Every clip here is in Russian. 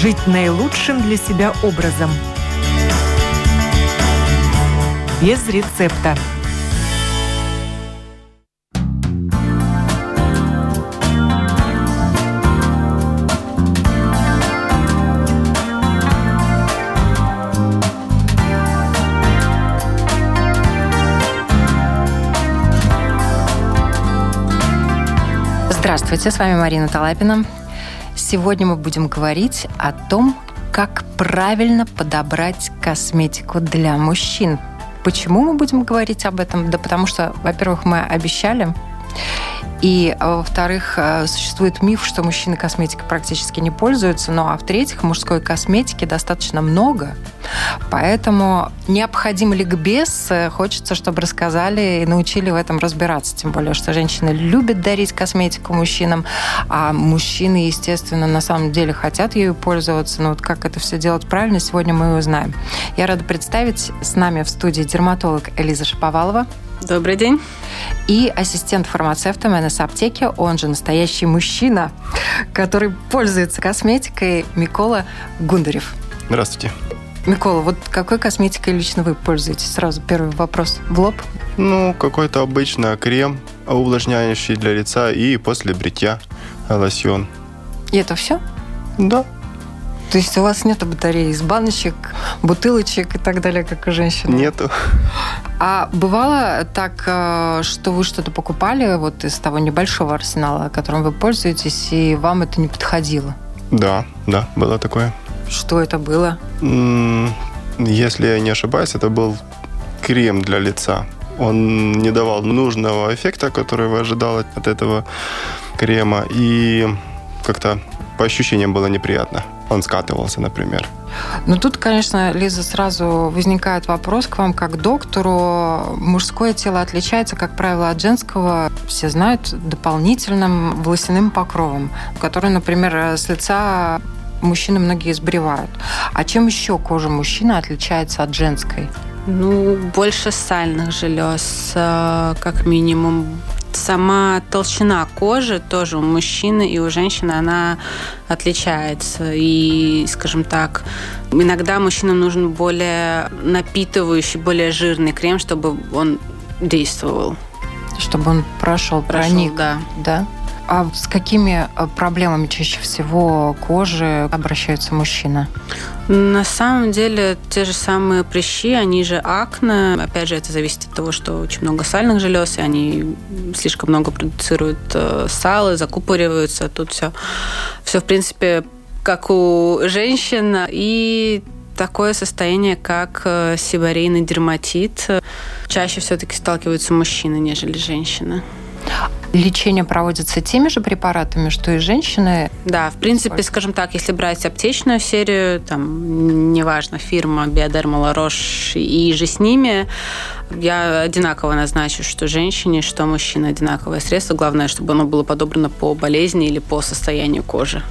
жить наилучшим для себя образом. Без рецепта. Здравствуйте, с вами Марина Талапина. Сегодня мы будем говорить о том, как правильно подобрать косметику для мужчин. Почему мы будем говорить об этом? Да потому что, во-первых, мы обещали, и, а, во-вторых, а, существует миф, что мужчины косметикой практически не пользуются, ну а в-третьих, мужской косметики достаточно много. Поэтому необходим ликбез. Э, хочется, чтобы рассказали и научили в этом разбираться. Тем более, что женщины любят дарить косметику мужчинам, а мужчины, естественно, на самом деле хотят ею пользоваться. Но вот как это все делать правильно, сегодня мы узнаем. Я рада представить с нами в студии дерматолог Элиза Шаповалова. Добрый день. И ассистент фармацевта МНС аптеки, он же настоящий мужчина, который пользуется косметикой, Микола Гундарев. Здравствуйте. Микола, вот какой косметикой лично вы пользуетесь? Сразу первый вопрос. В лоб? Ну, какой-то обычно крем, увлажняющий для лица и после бритья лосьон. И это все? Да. То есть у вас нет батареи из баночек, бутылочек и так далее, как у женщин? Нету. А бывало так, э, что вы что-то покупали вот из того небольшого арсенала, которым вы пользуетесь, и вам это не подходило? Да, да, было такое. Что это было? Если я не ошибаюсь, это был крем для лица. Он не давал нужного эффекта, который вы ожидали от этого крема. И как-то по ощущениям было неприятно. Он скатывался, например. Ну тут, конечно, Лиза, сразу возникает вопрос к вам как доктору. Мужское тело отличается, как правило, от женского, все знают, дополнительным волосяным покровом, который, например, с лица мужчины многие сбривают. А чем еще кожа мужчины отличается от женской? Ну, больше сальных желез, э, как минимум. Сама толщина кожи тоже у мужчины и у женщины она отличается. И, скажем так, иногда мужчинам нужен более напитывающий, более жирный крем, чтобы он действовал. Чтобы он прошел, прошел проник. Да. да? А с какими э, проблемами чаще всего кожи обращаются мужчины? На самом деле те же самые прыщи, они же акне. Опять же, это зависит от того, что очень много сальных желез, и они слишком много продуцируют э, сала, закупориваются. Тут все, все в принципе как у женщин. И такое состояние, как э, сибарейный дерматит, чаще все-таки сталкиваются мужчины, нежели женщины. Лечение проводится теми же препаратами, что и женщины? Да, в принципе, скажем так, если брать аптечную серию, там, неважно, фирма Биодерма Ларош и же с ними, я одинаково назначу, что женщине, что мужчине одинаковое средство. Главное, чтобы оно было подобрано по болезни или по состоянию кожи.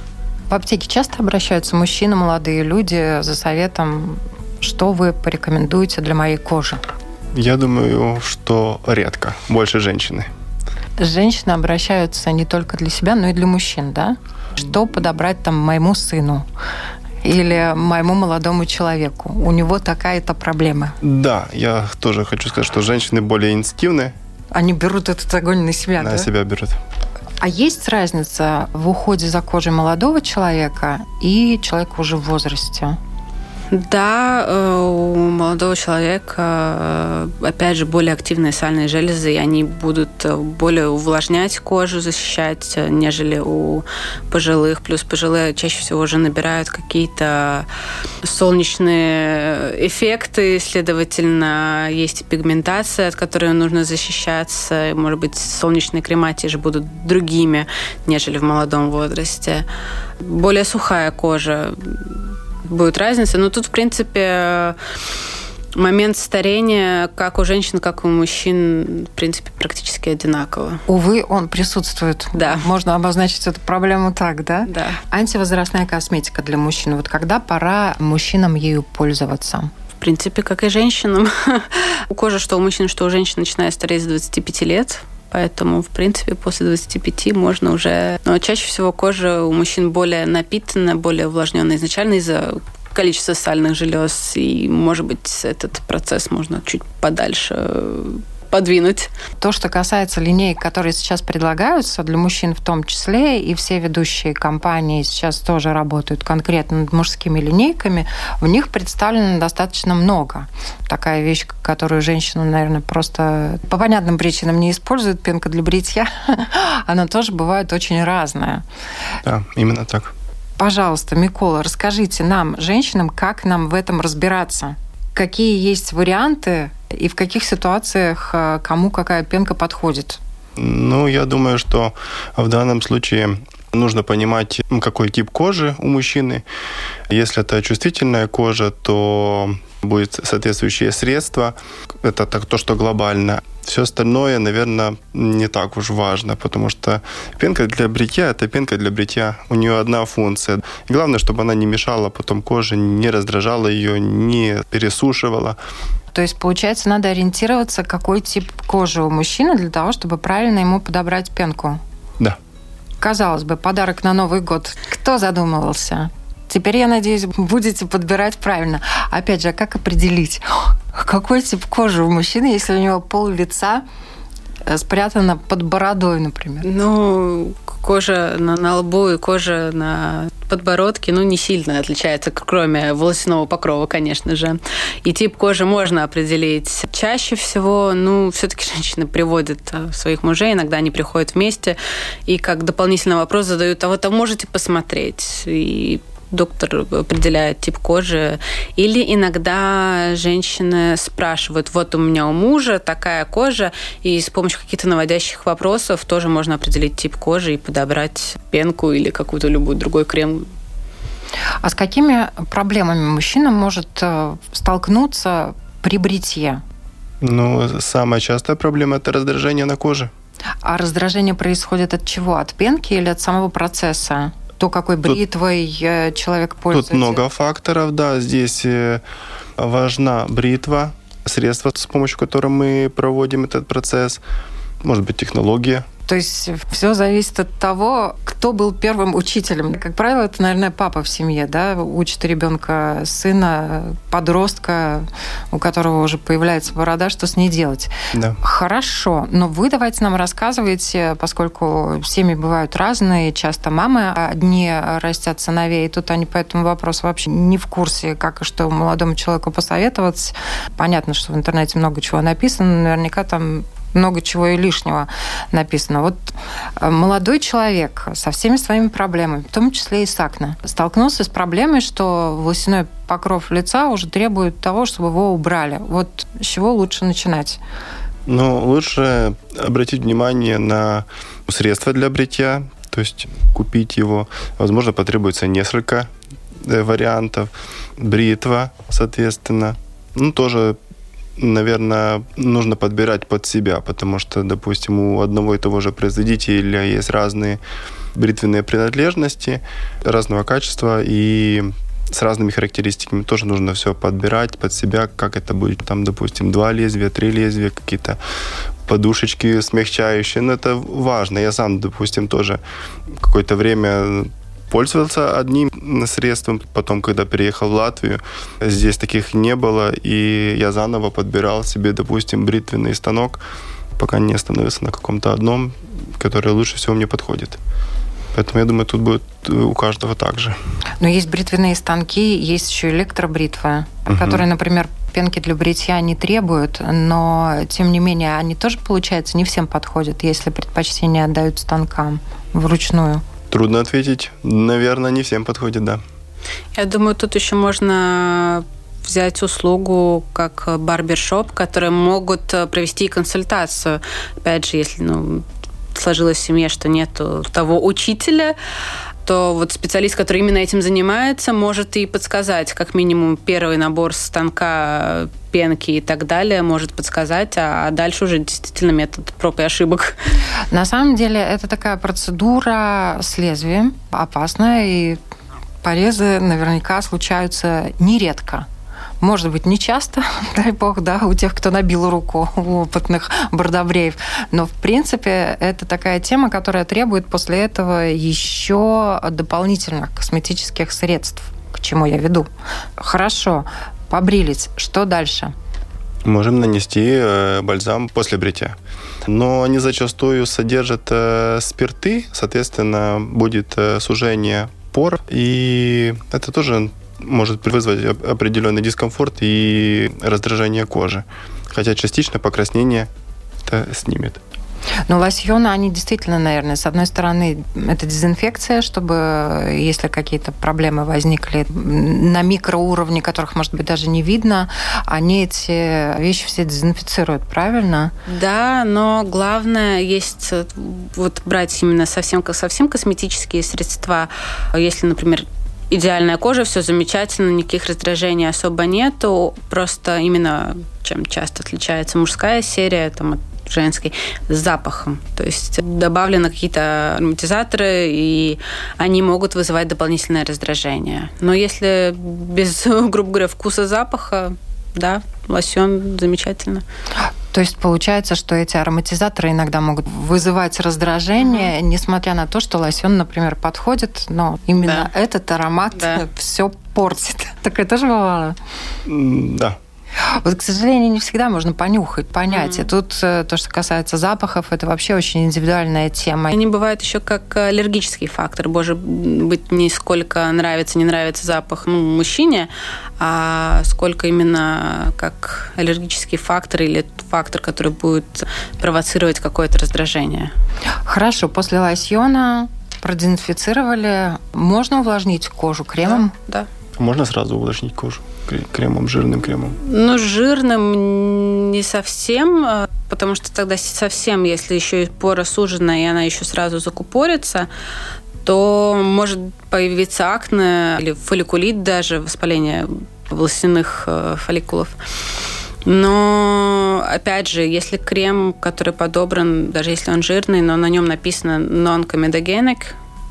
В аптеке часто обращаются мужчины, молодые люди за советом, что вы порекомендуете для моей кожи? Я думаю, что редко. Больше женщины женщины обращаются не только для себя, но и для мужчин, да? Что подобрать там моему сыну? или моему молодому человеку. У него такая-то проблема. Да, я тоже хочу сказать, что женщины более инстинктивные. Они берут этот огонь на себя, на да? себя берут. А есть разница в уходе за кожей молодого человека и человека уже в возрасте? Да, э, у молодого человека, э, опять же, более активные сальные железы, и они будут э, более увлажнять кожу, защищать, нежели у пожилых. Плюс пожилые чаще всего уже набирают какие-то солнечные эффекты, следовательно, есть и пигментация, от которой нужно защищаться. Может быть, солнечные крема те же будут другими, нежели в молодом возрасте. Более сухая кожа будет разница. Но тут, в принципе, момент старения как у женщин, как у мужчин, в принципе, практически одинаково. Увы, он присутствует. Да. Можно обозначить эту проблему так, да? Да. Антивозрастная косметика для мужчин. Вот когда пора мужчинам ею пользоваться? В принципе, как и женщинам. у кожи, что у мужчин, что у женщин, начиная стареть с 25 лет. Поэтому, в принципе, после 25 можно уже... Но чаще всего кожа у мужчин более напитанная, более увлажненная. Изначально из-за количества сальных желез, и, может быть, этот процесс можно чуть подальше подвинуть. То, что касается линеек, которые сейчас предлагаются, для мужчин в том числе, и все ведущие компании сейчас тоже работают конкретно над мужскими линейками, в них представлено достаточно много. Такая вещь, которую женщина, наверное, просто по понятным причинам не использует, пенка для бритья, она тоже бывает очень разная. Да, именно так. Пожалуйста, Микола, расскажите нам, женщинам, как нам в этом разбираться? Какие есть варианты и в каких ситуациях э, кому какая пенка подходит? Ну, я думаю, что в данном случае нужно понимать, какой тип кожи у мужчины. Если это чувствительная кожа, то будет соответствующее средство. Это так, то, что глобально. Все остальное, наверное, не так уж важно, потому что пенка для бритья – это пенка для бритья. У нее одна функция. И главное, чтобы она не мешала потом коже, не раздражала ее, не пересушивала. То есть, получается, надо ориентироваться, какой тип кожи у мужчины для того, чтобы правильно ему подобрать пенку. Да. Казалось бы, подарок на Новый год. Кто задумывался? Теперь, я надеюсь, будете подбирать правильно. Опять же, а как определить, какой тип кожи у мужчины, если у него пол лица спрятана под бородой, например? Ну, кожа на, на лбу и кожа на подбородке, ну, не сильно отличается, кроме волосяного покрова, конечно же. И тип кожи можно определить. Чаще всего, ну, все-таки женщины приводят э, своих мужей, иногда они приходят вместе, и как дополнительный вопрос задают, а вот а можете посмотреть? И доктор определяет тип кожи. Или иногда женщины спрашивают, вот у меня у мужа такая кожа, и с помощью каких-то наводящих вопросов тоже можно определить тип кожи и подобрать пенку или какую-то любой другой крем. А с какими проблемами мужчина может э, столкнуться при бритье? Ну, самая частая проблема – это раздражение на коже. А раздражение происходит от чего? От пенки или от самого процесса? То, какой бритвой тут, э, человек пользуется? Тут много факторов, да. Здесь э, важна бритва, средство, с помощью которого мы проводим этот процесс. Может быть, технология, то есть все зависит от того, кто был первым учителем. Как правило, это, наверное, папа в семье, да, учит ребенка, сына, подростка, у которого уже появляется борода, что с ней делать. Да. Хорошо, но вы давайте нам рассказывайте, поскольку семьи бывают разные, часто мамы одни растят сыновей, и тут они по этому вопросу вообще не в курсе, как и что молодому человеку посоветовать. Понятно, что в интернете много чего написано, наверняка там много чего и лишнего написано. Вот э, молодой человек со всеми своими проблемами, в том числе и с акне, столкнулся с проблемой, что волосяной покров лица уже требует того, чтобы его убрали. Вот с чего лучше начинать? Ну, лучше обратить внимание на средства для бритья, то есть купить его. Возможно, потребуется несколько э, вариантов. Бритва, соответственно. Ну, тоже наверное, нужно подбирать под себя, потому что, допустим, у одного и того же производителя есть разные бритвенные принадлежности разного качества и с разными характеристиками. Тоже нужно все подбирать под себя, как это будет, там, допустим, два лезвия, три лезвия, какие-то подушечки смягчающие. Но это важно. Я сам, допустим, тоже какое-то время пользовался одним средством. Потом, когда переехал в Латвию, здесь таких не было, и я заново подбирал себе, допустим, бритвенный станок, пока не остановился на каком-то одном, который лучше всего мне подходит. Поэтому я думаю, тут будет у каждого так же. Но есть бритвенные станки, есть еще электробритва, угу. которые, например, пенки для бритья не требуют, но тем не менее они тоже, получается, не всем подходят, если предпочтение отдают станкам вручную. Трудно ответить. Наверное, не всем подходит, да. Я думаю, тут еще можно взять услугу как барбершоп, которые могут провести консультацию. Опять же, если ну, сложилась в семье, что нет того учителя, то вот специалист, который именно этим занимается, может и подсказать, как минимум, первый набор станка, пенки и так далее, может подсказать, а дальше уже действительно метод проб и ошибок. На самом деле это такая процедура с лезвием, опасная, и порезы наверняка случаются нередко. Может быть, не часто, дай бог, да, у тех, кто набил руку, у опытных бардобреев. Но, в принципе, это такая тема, которая требует после этого еще дополнительных косметических средств. К чему я веду? Хорошо, побрились. Что дальше? Можем нанести э, бальзам после бритья. Но они зачастую содержат э, спирты, соответственно, будет э, сужение пор, и это тоже может вызвать определенный дискомфорт и раздражение кожи. Хотя частично покраснение это снимет. Ну, лосьоны, они действительно, наверное, с одной стороны, это дезинфекция, чтобы, если какие-то проблемы возникли на микроуровне, которых, может быть, даже не видно, они эти вещи все дезинфицируют, правильно? Да, но главное есть вот брать именно совсем, совсем косметические средства. Если, например, идеальная кожа, все замечательно, никаких раздражений особо нету. Просто именно чем часто отличается мужская серия там, от женской, с запахом. То есть добавлены какие-то ароматизаторы, и они могут вызывать дополнительное раздражение. Но если без, грубо говоря, вкуса запаха, да, лосьон замечательно. То есть получается, что эти ароматизаторы иногда могут вызывать раздражение, mm-hmm. несмотря на то, что лосьон, например, подходит, но именно да. этот аромат да. все портит. Такое тоже бывало? Да. Вот, к сожалению, не всегда можно понюхать, понять. Mm-hmm. И тут э, то, что касается запахов, это вообще очень индивидуальная тема. Они бывают еще как аллергический фактор. Боже, быть не сколько нравится, не нравится запах ну, мужчине, а сколько именно как аллергический фактор или фактор, который будет провоцировать какое-то раздражение. Хорошо, после лосьона продезинфицировали. Можно увлажнить кожу кремом? Да. да. Можно сразу увлажнить кожу кремом, жирным кремом? Ну, жирным не совсем, а, потому что тогда совсем, если еще и пора сужена, и она еще сразу закупорится, то может появиться акне или фолликулит даже, воспаление волосяных э, фолликулов. Но, опять же, если крем, который подобран, даже если он жирный, но на нем написано non-comedogenic,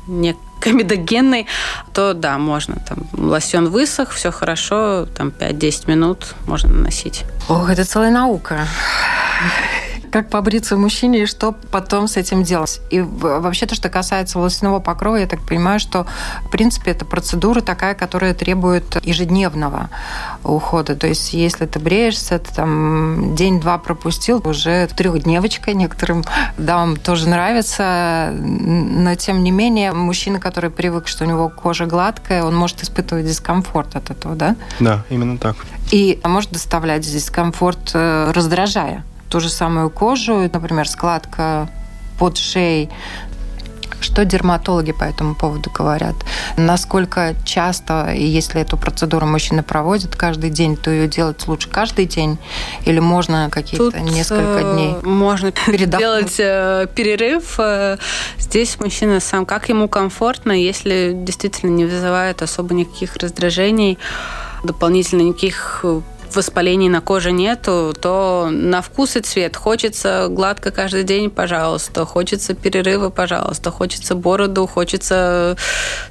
не комедогенный, то да, можно. Там лосьон высох, все хорошо, там 5-10 минут можно наносить. Ох, это целая наука как побриться мужчине и что потом с этим делать. И вообще то, что касается волосяного покрова, я так понимаю, что в принципе это процедура такая, которая требует ежедневного ухода. То есть если ты бреешься, ты там день-два пропустил, уже трехдневочка некоторым дамам тоже нравится, но тем не менее мужчина, который привык, что у него кожа гладкая, он может испытывать дискомфорт от этого, да? Да, именно так. И может доставлять дискомфорт, э, раздражая ту же самую кожу, например, складка под шеей. Что дерматологи по этому поводу говорят? Насколько часто, и если эту процедуру мужчина проводит каждый день, то ее делать лучше каждый день? Или можно какие-то Тут несколько э, дней? Можно делать э, перерыв. Э, здесь мужчина сам, как ему комфортно, если действительно не вызывает особо никаких раздражений, дополнительно никаких воспалений на коже нету, то на вкус и цвет. Хочется гладко каждый день, пожалуйста, хочется перерыва, пожалуйста, хочется бороду, хочется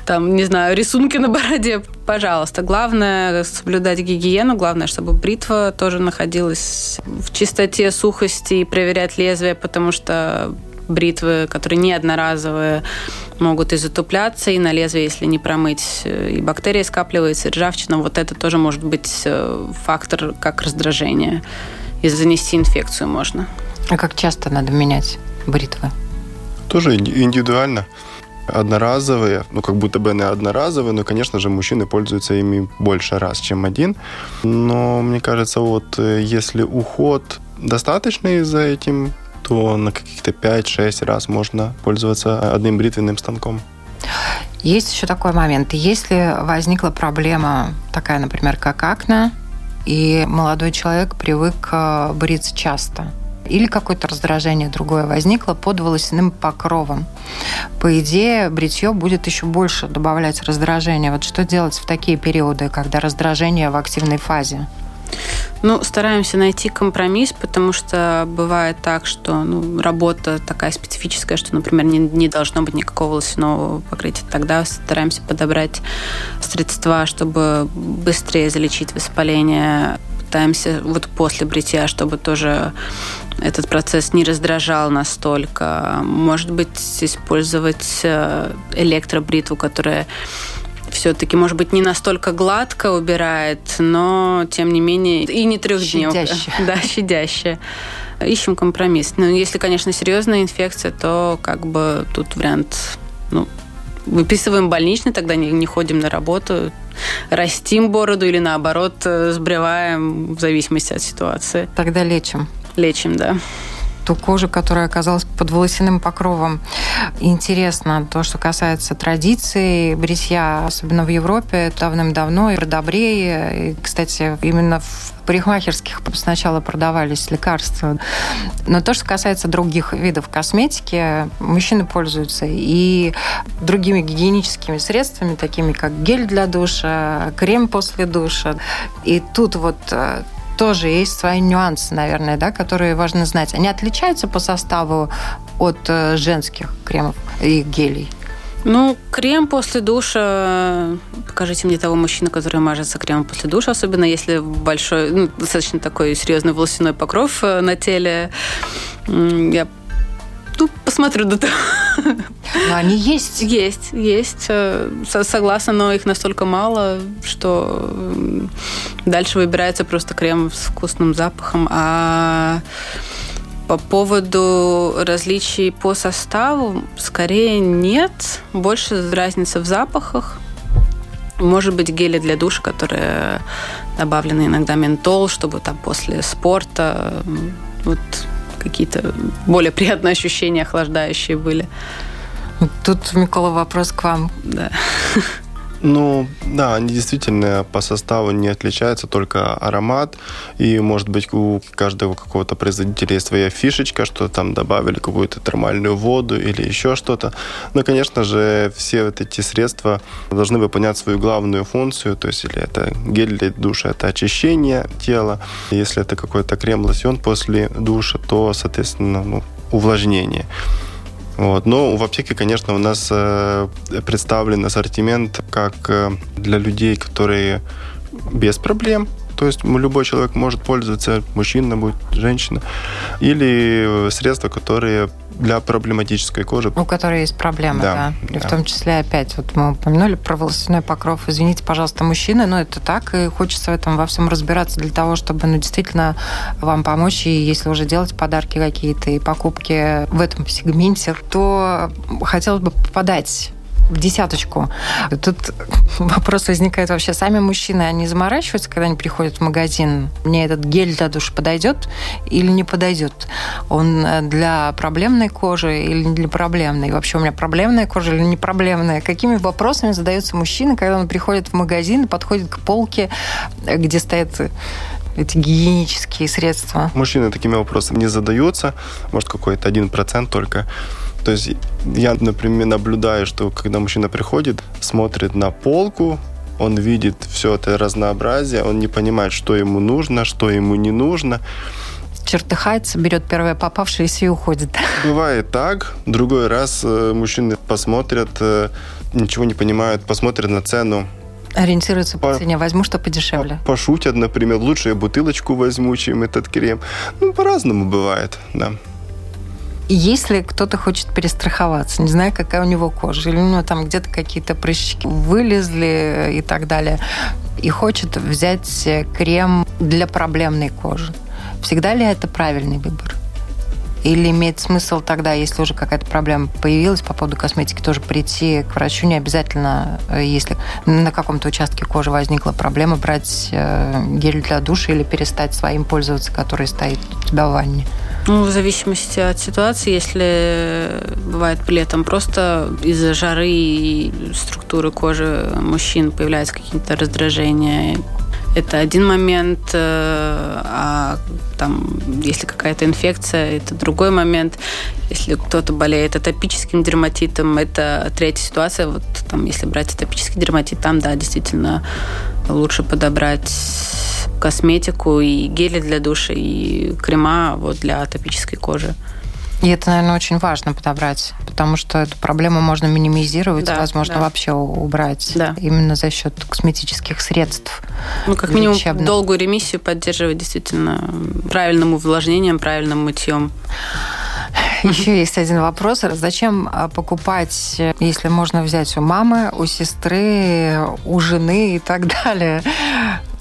там, не знаю, рисунки на бороде, пожалуйста. Главное соблюдать гигиену, главное, чтобы бритва тоже находилась в чистоте, сухости и проверять лезвие, потому что бритвы, которые не одноразовые, могут и затупляться, и на лезвие, если не промыть, э, и бактерии скапливаются, и ржавчина. Вот это тоже может быть э, фактор как раздражение. И занести инфекцию можно. А как часто надо менять бритвы? Тоже индивидуально. Одноразовые, ну как будто бы они одноразовые, но, конечно же, мужчины пользуются ими больше раз, чем один. Но мне кажется, вот э, если уход достаточный за этим то на каких-то 5-6 раз можно пользоваться одним бритвенным станком. Есть еще такой момент. Если возникла проблема такая, например, как акне, и молодой человек привык э, бриться часто, или какое-то раздражение другое возникло под волосяным покровом. По идее, бритье будет еще больше добавлять раздражение. Вот что делать в такие периоды, когда раздражение в активной фазе? Ну, стараемся найти компромисс, потому что бывает так, что ну, работа такая специфическая, что, например, не, не должно быть никакого волосяного покрытия. Тогда стараемся подобрать средства, чтобы быстрее залечить воспаление. Пытаемся вот после бритья, чтобы тоже этот процесс не раздражал настолько. Может быть, использовать э, электробритву, которая все-таки, может быть, не настолько гладко убирает, но, тем не менее, и не трехдневка. Щадящая. Да, щадящая. Ищем компромисс. Но если, конечно, серьезная инфекция, то как бы тут вариант, ну, выписываем больничный, тогда не, не ходим на работу, растим бороду или наоборот э, сбриваем в зависимости от ситуации. Тогда лечим. Лечим, да ту кожу, которая оказалась под волосяным покровом. Интересно, то, что касается традиций бритья, особенно в Европе, давным-давно и продобрее. И, кстати, именно в парикмахерских сначала продавались лекарства. Но то, что касается других видов косметики, мужчины пользуются и другими гигиеническими средствами, такими как гель для душа, крем после душа. И тут вот э, тоже есть свои нюансы, наверное, да, которые важно знать. Они отличаются по составу от э, женских кремов и гелей? Ну, крем после душа... Покажите мне того мужчину, который мажется кремом после душа, особенно если большой, ну, достаточно такой серьезный волосяной покров э, на теле. Я ну, посмотрю до того. Но они есть. Есть, есть. Э, согласна, но их настолько мало, что дальше выбирается просто крем с вкусным запахом. А по поводу различий по составу, скорее нет. Больше разница в запахах. Может быть, гели для душа, которые добавлены иногда ментол, чтобы там после спорта вот какие-то более приятные ощущения, охлаждающие были. Тут, Микола, вопрос к вам. Да. Ну, да, они действительно по составу не отличаются, только аромат. И, может быть, у каждого какого-то производителя есть своя фишечка, что там добавили какую-то термальную воду или еще что-то. Но, конечно же, все вот эти средства должны выполнять свою главную функцию. То есть, или это гель для душа, это очищение тела. Если это какой-то крем-лосьон после душа, то, соответственно, ну, увлажнение. Вот. Но в аптеке, конечно, у нас э, представлен ассортимент как э, для людей, которые без проблем, то есть любой человек может пользоваться, мужчина будет, женщина, или средства, которые для проблематической кожи. У которой есть проблемы, да. да. И да. в том числе опять, вот мы упомянули про волосяной покров. Извините, пожалуйста, мужчины, но это так, и хочется в этом во всем разбираться для того, чтобы ну, действительно вам помочь. И если уже делать подарки какие-то и покупки в этом сегменте, то хотелось бы попадать в десяточку. Тут вопрос возникает вообще, сами мужчины, они заморачиваются, когда они приходят в магазин? Мне этот гель для душа подойдет или не подойдет? Он э, для проблемной кожи или не для проблемной? Вообще у меня проблемная кожа или не проблемная? Какими вопросами задается мужчина, когда он приходит в магазин подходит к полке, где стоят эти гигиенические средства? Мужчины такими вопросами не задаются. Может, какой-то один процент только. То есть я, например, наблюдаю, что когда мужчина приходит, смотрит на полку, он видит все это разнообразие, он не понимает, что ему нужно, что ему не нужно. Чертыхается, берет первое попавшееся и уходит. Бывает так. Другой раз э, мужчины посмотрят, э, ничего не понимают, посмотрят на цену, Ориентируются по, по цене. Возьму, что подешевле. Пошутят, например, лучше я бутылочку возьму, чем этот крем. Ну, по-разному бывает, да. Если кто-то хочет перестраховаться, не знаю, какая у него кожа, или у него там где-то какие-то прыщики вылезли и так далее, и хочет взять крем для проблемной кожи, всегда ли это правильный выбор? Или имеет смысл тогда, если уже какая-то проблема появилась по поводу косметики, тоже прийти к врачу, не обязательно, э, если на каком-то участке кожи возникла проблема, брать э, гель для душа или перестать своим пользоваться, который стоит у тебя в ванне? Ну, в зависимости от ситуации, если бывает летом просто из-за жары и структуры кожи мужчин появляются какие-то раздражения, это один момент, э, а там, если какая-то инфекция, это другой момент. Если кто-то болеет атопическим дерматитом, это третья ситуация. Вот там, если брать атопический дерматит, там, да, действительно лучше подобрать косметику, и гели для душа, и крема вот для атопической кожи. И это, наверное, очень важно подобрать, потому что эту проблему можно минимизировать, да, возможно, да. вообще убрать да. именно за счет косметических средств. Ну, как минимум, лечебных. долгую ремиссию поддерживать действительно правильным увлажнением, правильным мытьем. Еще есть один вопрос. Зачем а, покупать, если можно взять у мамы, у сестры, у жены и так далее?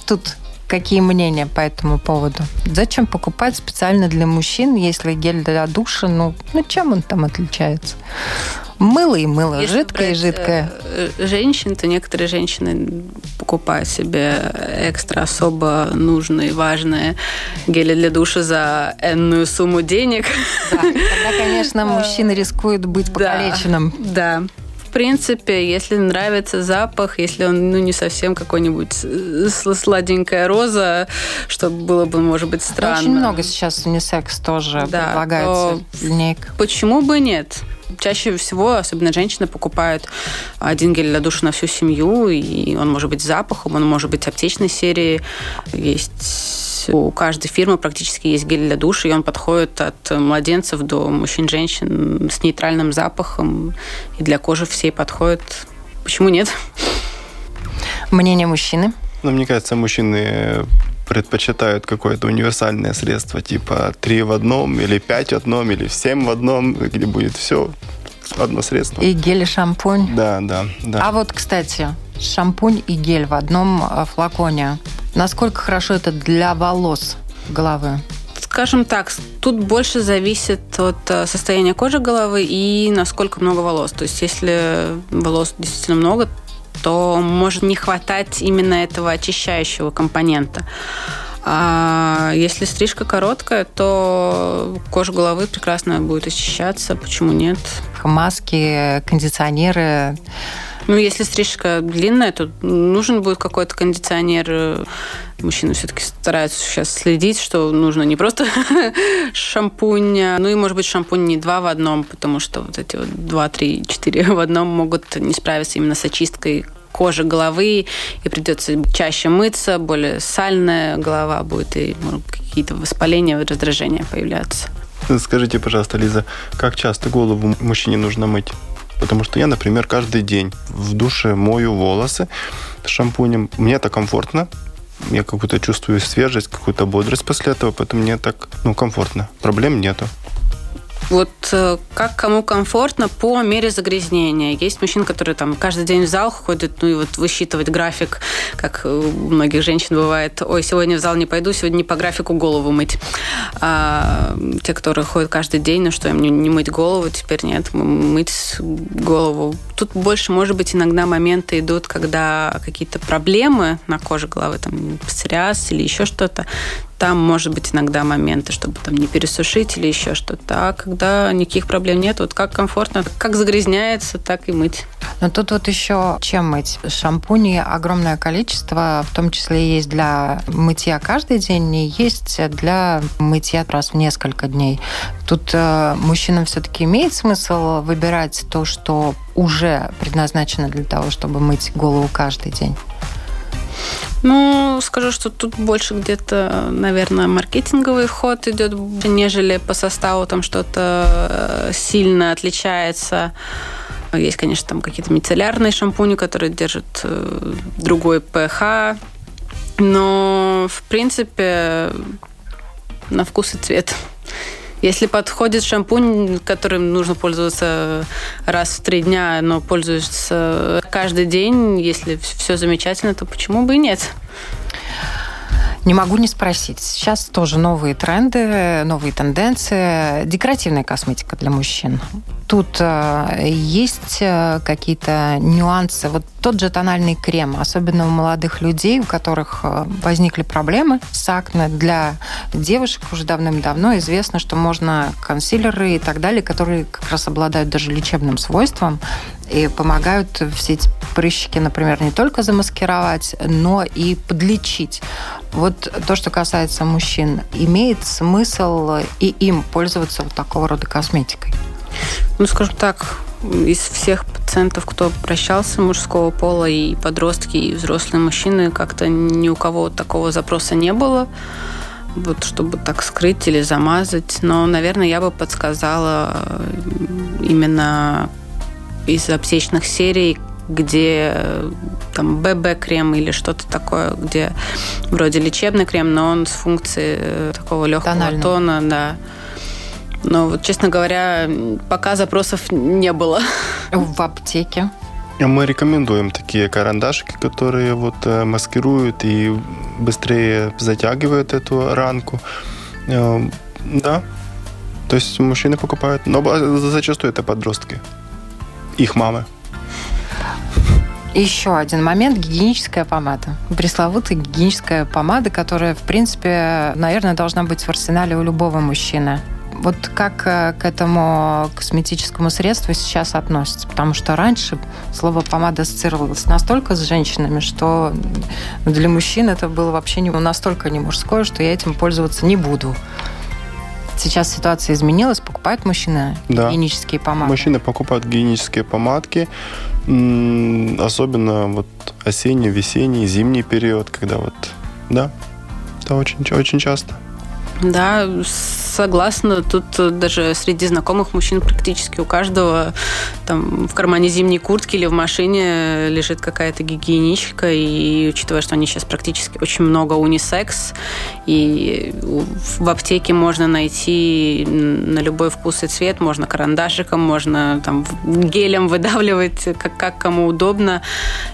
Тут Какие мнения по этому поводу? Зачем покупать специально для мужчин, если гель для душа, ну, ну чем он там отличается? Мыло и мыло, Если жидкое и жидкое. Э, женщин, то некоторые женщины покупают себе экстра особо нужные, важные гели для душа за энную сумму денег. Да, тогда, конечно, мужчина рискует быть покалеченным. Да, да в принципе, если нравится запах, если он ну, не совсем какой-нибудь э, сладенькая роза, что было бы, может быть, странно. Очень много сейчас унисекс тоже да, предлагается линейка. Почему бы нет? Чаще всего, особенно женщины, покупают один гель для душа на всю семью, и он может быть запахом, он может быть аптечной серии. Есть у каждой фирмы практически есть гель для душа, и он подходит от младенцев до мужчин, женщин с нейтральным запахом, и для кожи всей подходит. Почему нет? Мнение мужчины? Ну, мне кажется, мужчины предпочитают какое-то универсальное средство, типа три в одном, или пять в одном, или семь в одном, где будет все одно средство. И гель и шампунь. Да, да, да. А вот, кстати, шампунь и гель в одном э, флаконе. Насколько хорошо это для волос головы? Скажем так, тут больше зависит от э, состояния кожи головы и насколько много волос. То есть, если волос действительно много, то может не хватать именно этого очищающего компонента. А если стрижка короткая, то кожа головы прекрасно будет очищаться. Почему нет? Маски, кондиционеры. Ну, если стрижка длинная, то нужен будет какой-то кондиционер. Мужчины все-таки стараются сейчас следить, что нужно не просто шампунь, ну и, может быть, шампунь не два в одном, потому что вот эти вот два, три, четыре в одном могут не справиться именно с очисткой кожи головы, и придется чаще мыться, более сальная голова будет, и какие-то воспаления, раздражения появляться. Скажите, пожалуйста, Лиза, как часто голову мужчине нужно мыть? Потому что я, например, каждый день в душе мою волосы шампунем. Мне это комфортно. Я какую-то чувствую свежесть, какую-то бодрость после этого, поэтому мне так ну, комфортно. Проблем нету. Вот э, как кому комфортно по мере загрязнения. Есть мужчины, которые там каждый день в зал ходят, ну и вот высчитывать график, как у многих женщин бывает, ой, сегодня в зал не пойду, сегодня не по графику голову мыть. А те, которые ходят каждый день, ну что им не, не мыть голову, теперь нет, мыть голову. Тут больше, может быть, иногда моменты идут, когда какие-то проблемы на коже головы, там, псориаз или еще что-то, там, может быть, иногда моменты, чтобы там не пересушить или еще что-то. А когда никаких проблем нет, вот как комфортно, как загрязняется, так и мыть. Но тут вот еще чем мыть? Шампуней огромное количество, в том числе есть для мытья каждый день, и есть для мытья раз в несколько дней. Тут э, мужчинам все-таки имеет смысл выбирать то, что уже предназначено для того, чтобы мыть голову каждый день. Ну, скажу, что тут больше где-то, наверное, маркетинговый ход идет, нежели по составу там что-то э, сильно отличается. Есть, конечно, там какие-то мицеллярные шампуни, которые держат э, другой pH, но, в принципе, на вкус и цвет. Если подходит шампунь, которым нужно пользоваться раз в три дня, но пользуешься каждый день, если все замечательно, то почему бы и нет? Не могу не спросить. Сейчас тоже новые тренды, новые тенденции. Декоративная косметика для мужчин. Тут э, есть э, какие-то нюансы. Вот тот же тональный крем, особенно у молодых людей, у которых э, возникли проблемы с акне, для девушек уже давным-давно известно, что можно консилеры и так далее, которые как раз обладают даже лечебным свойством и помогают все эти прыщики, например, не только замаскировать, но и подлечить. Вот то, что касается мужчин, имеет смысл и им пользоваться вот такого рода косметикой? Ну, скажем так, из всех пациентов, кто прощался мужского пола, и подростки, и взрослые мужчины, как-то ни у кого такого запроса не было вот чтобы так скрыть или замазать. Но, наверное, я бы подсказала именно из аптечных серий, где там ББ-крем или что-то такое, где вроде лечебный крем, но он с функцией э, такого легкого Тональный. тона, да. Но вот, честно говоря, пока запросов не было. В аптеке? Мы рекомендуем такие карандашики, которые вот э, маскируют и быстрее затягивают эту ранку. Э, да. То есть мужчины покупают, но зачастую это подростки. Их мамы. Еще один момент – гигиеническая помада. Пресловутая гигиеническая помада, которая, в принципе, наверное, должна быть в арсенале у любого мужчины. Вот как э, к этому косметическому средству сейчас относится? Потому что раньше слово помада ассоциировалось настолько с женщинами, что для мужчин это было вообще не, настолько не мужское, что я этим пользоваться не буду. Сейчас ситуация изменилась, покупают мужчины да. гигиенические помады? Мужчины покупают гигиенические помадки, особенно вот осенний, весенний, зимний период, когда вот, да, это очень, очень часто. Да, согласна. Тут э, даже среди знакомых мужчин практически у каждого там в кармане зимней куртки или в машине лежит какая-то гигиеничка. И учитывая, что они сейчас практически очень много унисекс, и в аптеке можно найти на любой вкус и цвет, можно карандашиком, можно там гелем выдавливать, как, как кому удобно.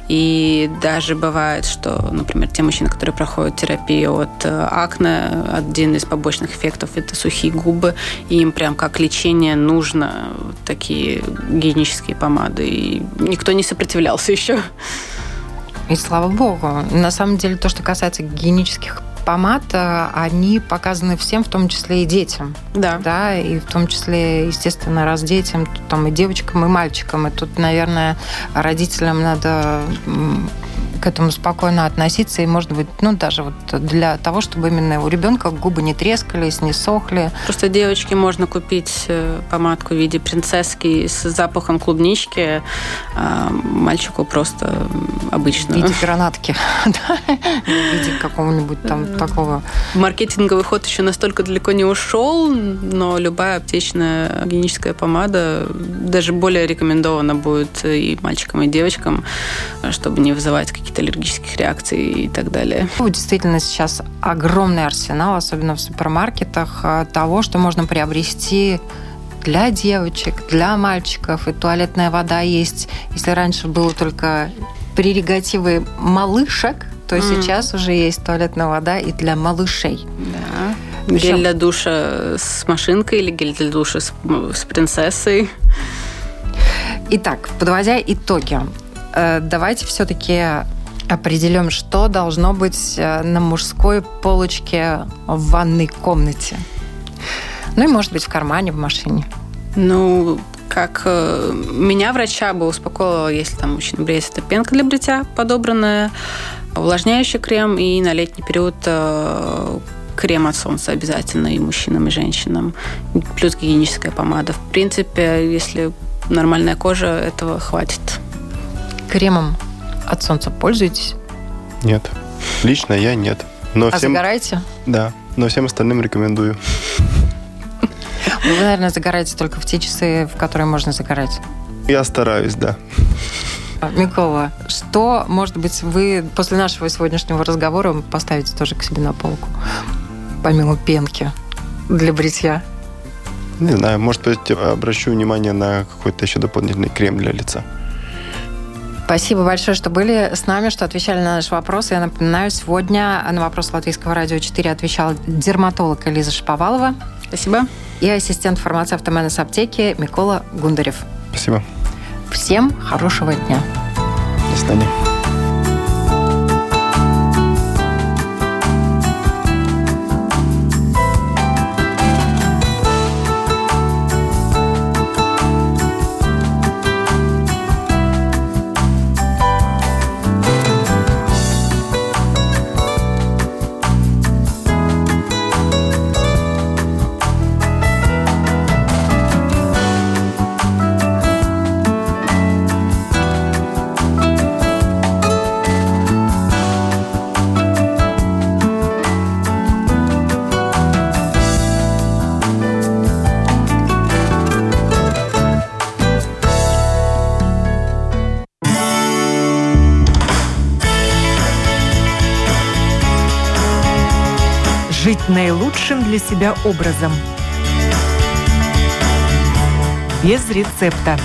И даже бывает, что, например, те мужчины, которые проходят терапию от э, акне, один из побочных эффектов это сухие сухие губы, и им прям как лечение нужно такие гигиенические помады. И никто не сопротивлялся еще. И слава богу. На самом деле, то, что касается гигиенических помад, э, они показаны всем, в том числе и детям. Да. Да, и в том числе, естественно, раз детям, там и девочкам, и мальчикам. И тут, наверное, родителям надо к этому спокойно относиться. И, может быть, ну, даже вот для того, чтобы именно у ребенка губы не трескались, не сохли. Просто девочке можно купить э, помадку в виде принцесски с запахом клубнички, а мальчику просто обычно. В виде гранатки. В виде какого-нибудь там такого. Маркетинговый ход еще настолько далеко не ушел, но любая аптечная гигиеническая помада даже более рекомендована будет и мальчикам, и девочкам, чтобы не вызывать какие-то каких-то аллергических реакций и так далее. Действительно, сейчас огромный арсенал, особенно в супермаркетах, э, того, что можно приобрести для девочек, для мальчиков. И туалетная вода есть. Если раньше было только прерогативы малышек, то mm. сейчас уже есть туалетная вода и для малышей. Да. Причем... Гель для душа с машинкой или гель для душа с, с принцессой. Итак, подводя итоги, э, давайте все-таки определим, что должно быть э, на мужской полочке в ванной комнате. Ну и, может быть, в кармане, в машине. Ну, как э, меня врача бы успокоила, если там мужчина бреется, это пенка для бритья подобранная, увлажняющий крем и на летний период э, крем от солнца обязательно и мужчинам, и женщинам. Плюс гигиеническая помада. В принципе, если нормальная кожа, этого хватит. Кремом от солнца пользуетесь? Нет. Лично я нет. Но а всем... загораете? Да. Но всем остальным рекомендую. Вы, наверное, загораете только в те часы, в которые можно загорать. Я стараюсь, да. Микола, что, может быть, вы после нашего сегодняшнего разговора поставите тоже к себе на полку, помимо пенки для бритья? Не знаю, может быть, обращу внимание на какой-то еще дополнительный крем для лица. Спасибо большое, что были с нами, что отвечали на наши вопросы. Я напоминаю, сегодня на вопрос Латвийского радио 4 отвечала дерматолог Элиза Шаповалова. Спасибо. И ассистент фармацевта МНС аптеки Микола Гундарев. Спасибо. Всем хорошего дня. До свидания. Наилучшим для себя образом. Без рецепта.